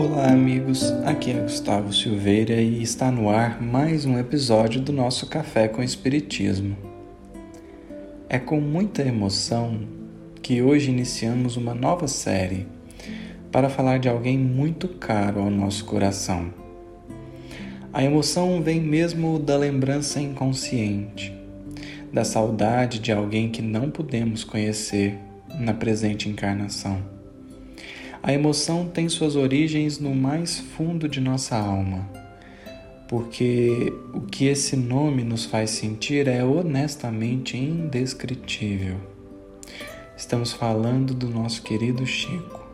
Olá, amigos. Aqui é Gustavo Silveira e está no ar mais um episódio do nosso Café com Espiritismo. É com muita emoção que hoje iniciamos uma nova série para falar de alguém muito caro ao nosso coração. A emoção vem mesmo da lembrança inconsciente, da saudade de alguém que não pudemos conhecer na presente encarnação a emoção tem suas origens no mais fundo de nossa alma, porque o que esse nome nos faz sentir é honestamente indescritível. Estamos falando do nosso querido Chico.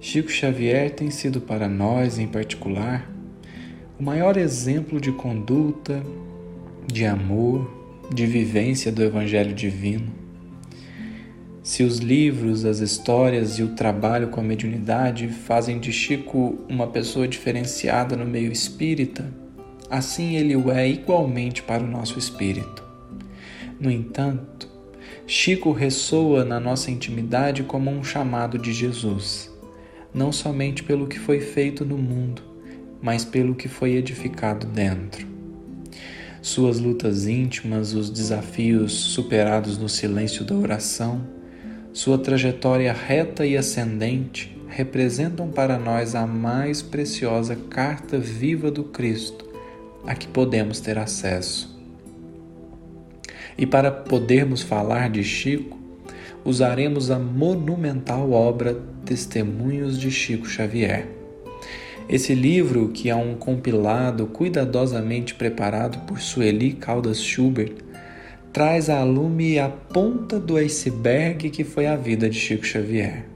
Chico Xavier tem sido para nós, em particular, o maior exemplo de conduta, de amor, de vivência do Evangelho Divino se os livros, as histórias e o trabalho com a mediunidade fazem de Chico uma pessoa diferenciada no meio espírita, assim ele o é igualmente para o nosso espírito. No entanto, Chico ressoa na nossa intimidade como um chamado de Jesus, não somente pelo que foi feito no mundo, mas pelo que foi edificado dentro. Suas lutas íntimas, os desafios superados no silêncio da oração, sua trajetória reta e ascendente representam para nós a mais preciosa carta viva do Cristo a que podemos ter acesso. E para podermos falar de Chico, usaremos a monumental obra Testemunhos de Chico Xavier. Esse livro, que é um compilado cuidadosamente preparado por Sueli Caldas Schubert, traz à lume a ponta do iceberg que foi a vida de Chico Xavier.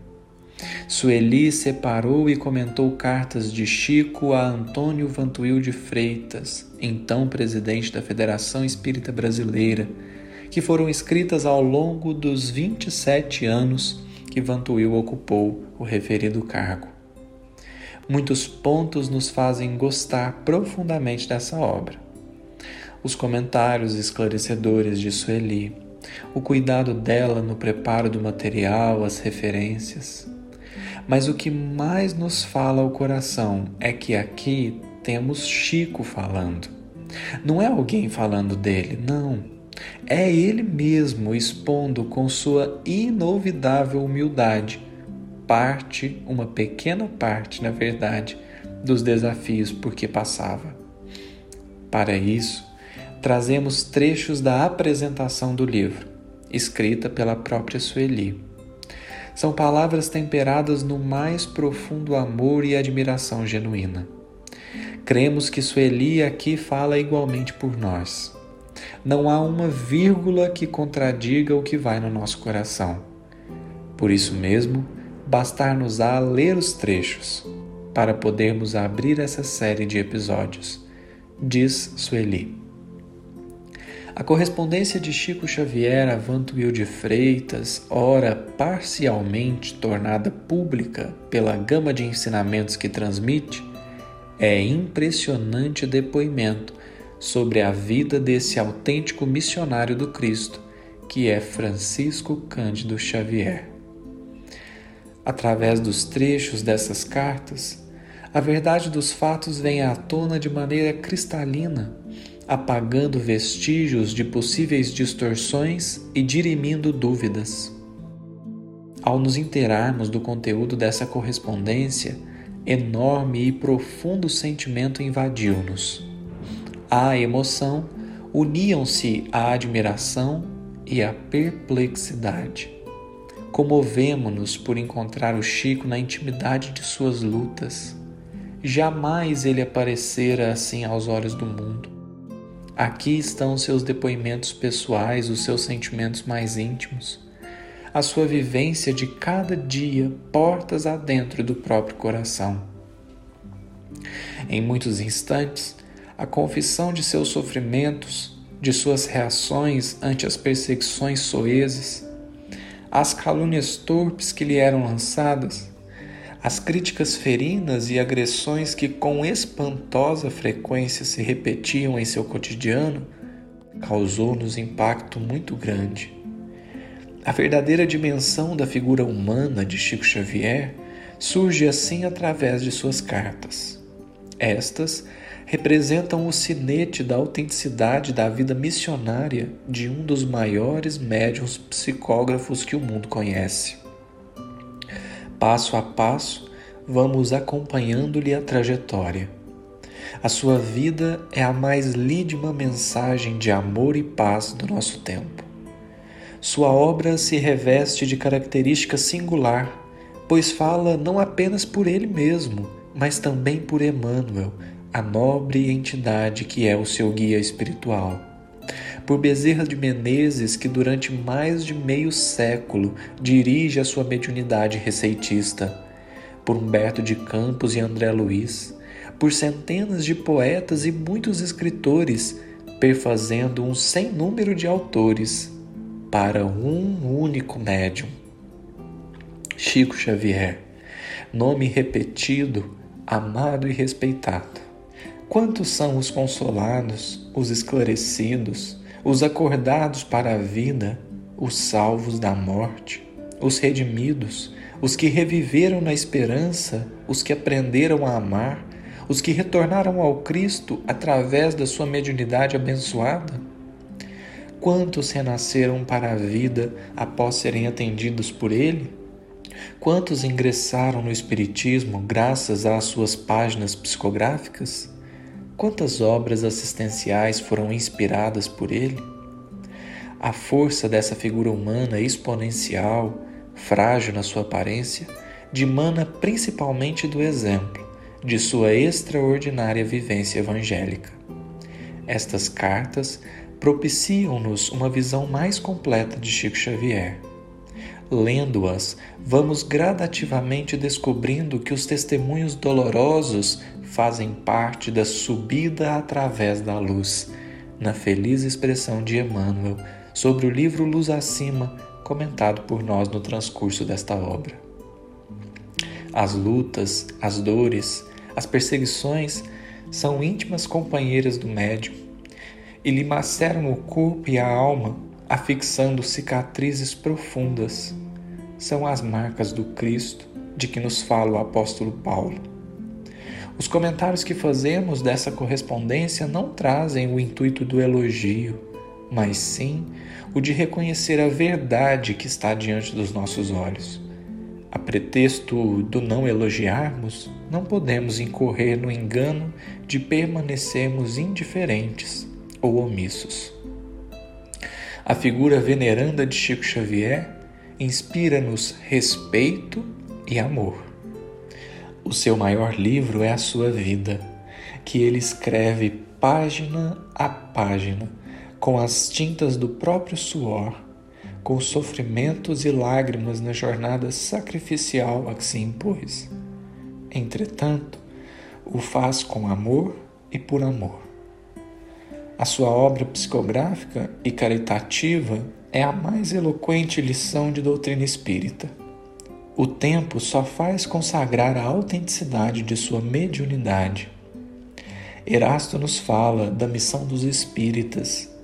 Sueli separou e comentou cartas de Chico a Antônio Vantuil de Freitas, então presidente da Federação Espírita Brasileira, que foram escritas ao longo dos 27 anos que Vantuil ocupou o referido cargo. Muitos pontos nos fazem gostar profundamente dessa obra os comentários esclarecedores de Sueli, o cuidado dela no preparo do material, as referências. Mas o que mais nos fala ao coração é que aqui temos Chico falando. Não é alguém falando dele, não. É ele mesmo expondo com sua inovidável humildade parte, uma pequena parte, na verdade, dos desafios por que passava. Para isso, trazemos trechos da apresentação do livro, escrita pela própria Sueli. São palavras temperadas no mais profundo amor e admiração genuína. Cremos que Sueli aqui fala igualmente por nós. Não há uma vírgula que contradiga o que vai no nosso coração. Por isso mesmo, bastar-nos-á ler os trechos para podermos abrir essa série de episódios, diz Sueli. A correspondência de Chico Xavier a Vantuil de Freitas, ora parcialmente tornada pública pela gama de ensinamentos que transmite, é impressionante depoimento sobre a vida desse autêntico missionário do Cristo, que é Francisco Cândido Xavier. Através dos trechos dessas cartas, a verdade dos fatos vem à tona de maneira cristalina apagando vestígios de possíveis distorções e dirimindo dúvidas. Ao nos inteirarmos do conteúdo dessa correspondência, enorme e profundo sentimento invadiu-nos. À emoção uniam-se a admiração e a perplexidade. Comovemo-nos por encontrar o Chico na intimidade de suas lutas. Jamais ele aparecera assim aos olhos do mundo. Aqui estão seus depoimentos pessoais, os seus sentimentos mais íntimos, a sua vivência de cada dia, portas adentro do próprio coração. Em muitos instantes, a confissão de seus sofrimentos, de suas reações ante as perseguições soezes, as calúnias torpes que lhe eram lançadas, as críticas ferinas e agressões que com espantosa frequência se repetiam em seu cotidiano causou-nos impacto muito grande. A verdadeira dimensão da figura humana de Chico Xavier surge assim através de suas cartas. Estas representam o sinete da autenticidade da vida missionária de um dos maiores médiums psicógrafos que o mundo conhece. Passo a passo, vamos acompanhando-lhe a trajetória. A sua vida é a mais lídima mensagem de amor e paz do nosso tempo. Sua obra se reveste de característica singular, pois fala não apenas por ele mesmo, mas também por Emmanuel, a nobre entidade que é o seu guia espiritual. Por Bezerra de Menezes, que durante mais de meio século dirige a sua mediunidade receitista. Por Humberto de Campos e André Luiz. Por centenas de poetas e muitos escritores, perfazendo um sem número de autores para um único médium. Chico Xavier, nome repetido, amado e respeitado. Quantos são os consolados, os esclarecidos, os acordados para a vida, os salvos da morte, os redimidos, os que reviveram na esperança, os que aprenderam a amar, os que retornaram ao Cristo através da sua mediunidade abençoada? Quantos renasceram para a vida após serem atendidos por Ele? Quantos ingressaram no Espiritismo graças às suas páginas psicográficas? Quantas obras assistenciais foram inspiradas por ele? A força dessa figura humana exponencial, frágil na sua aparência, dimana principalmente do exemplo, de sua extraordinária vivência evangélica. Estas cartas propiciam-nos uma visão mais completa de Chico Xavier. Lendo-as, vamos gradativamente descobrindo que os testemunhos dolorosos fazem parte da subida através da luz, na feliz expressão de Emmanuel sobre o livro Luz Acima, comentado por nós no transcurso desta obra. As lutas, as dores, as perseguições são íntimas companheiras do médium e lhe maceram o corpo e a alma, afixando cicatrizes profundas. São as marcas do Cristo de que nos fala o apóstolo Paulo. Os comentários que fazemos dessa correspondência não trazem o intuito do elogio, mas sim o de reconhecer a verdade que está diante dos nossos olhos. A pretexto do não elogiarmos, não podemos incorrer no engano de permanecermos indiferentes ou omissos. A figura veneranda de Chico Xavier inspira-nos respeito e amor. O seu maior livro é a sua vida, que ele escreve página a página, com as tintas do próprio suor, com sofrimentos e lágrimas na jornada sacrificial a que se impôs. Entretanto, o faz com amor e por amor. A sua obra psicográfica e caritativa é a mais eloquente lição de doutrina espírita. O tempo só faz consagrar a autenticidade de sua mediunidade. Erasto nos fala da missão dos espíritas.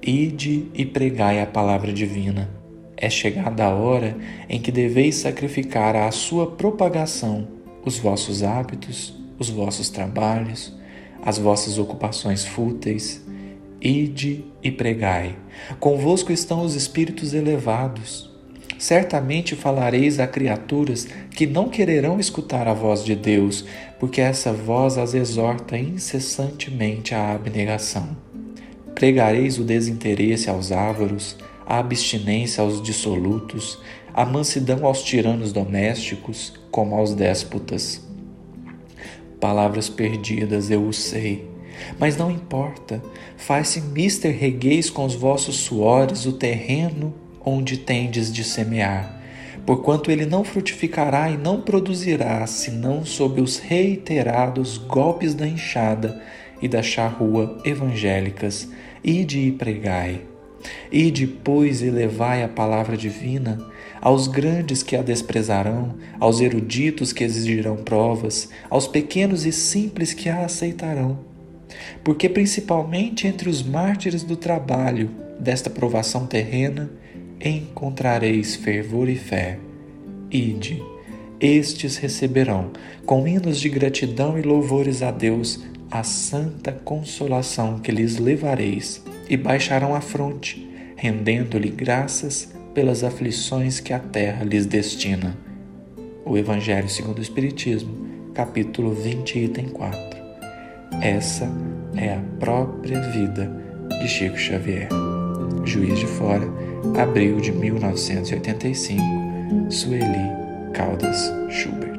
Ide e pregai a palavra divina. É chegada a hora em que deveis sacrificar à sua propagação os vossos hábitos, os vossos trabalhos, as vossas ocupações fúteis, Ide e pregai. Convosco estão os espíritos elevados. Certamente falareis a criaturas que não quererão escutar a voz de Deus, porque essa voz as exorta incessantemente à abnegação. Pregareis o desinteresse aos ávaros, a abstinência aos dissolutos, a mansidão aos tiranos domésticos, como aos déspotas. Palavras perdidas, eu o sei mas não importa, faz-se mister regueis com os vossos suores o terreno onde tendes de semear, porquanto ele não frutificará e não produzirá, senão sob os reiterados golpes da enxada e da charrua evangélicas, ide e pregai. E levai a palavra divina aos grandes que a desprezarão, aos eruditos que exigirão provas, aos pequenos e simples que a aceitarão porque principalmente entre os mártires do trabalho desta provação terrena encontrareis fervor e fé. Ide, estes receberão, com hinos de gratidão e louvores a Deus, a santa consolação que lhes levareis, e baixarão a fronte, rendendo-lhe graças pelas aflições que a terra lhes destina. O Evangelho segundo o Espiritismo, capítulo 20, item 4. Essa é a própria vida de Chico Xavier. Juiz de Fora, abril de 1985, Sueli Caldas Schubert.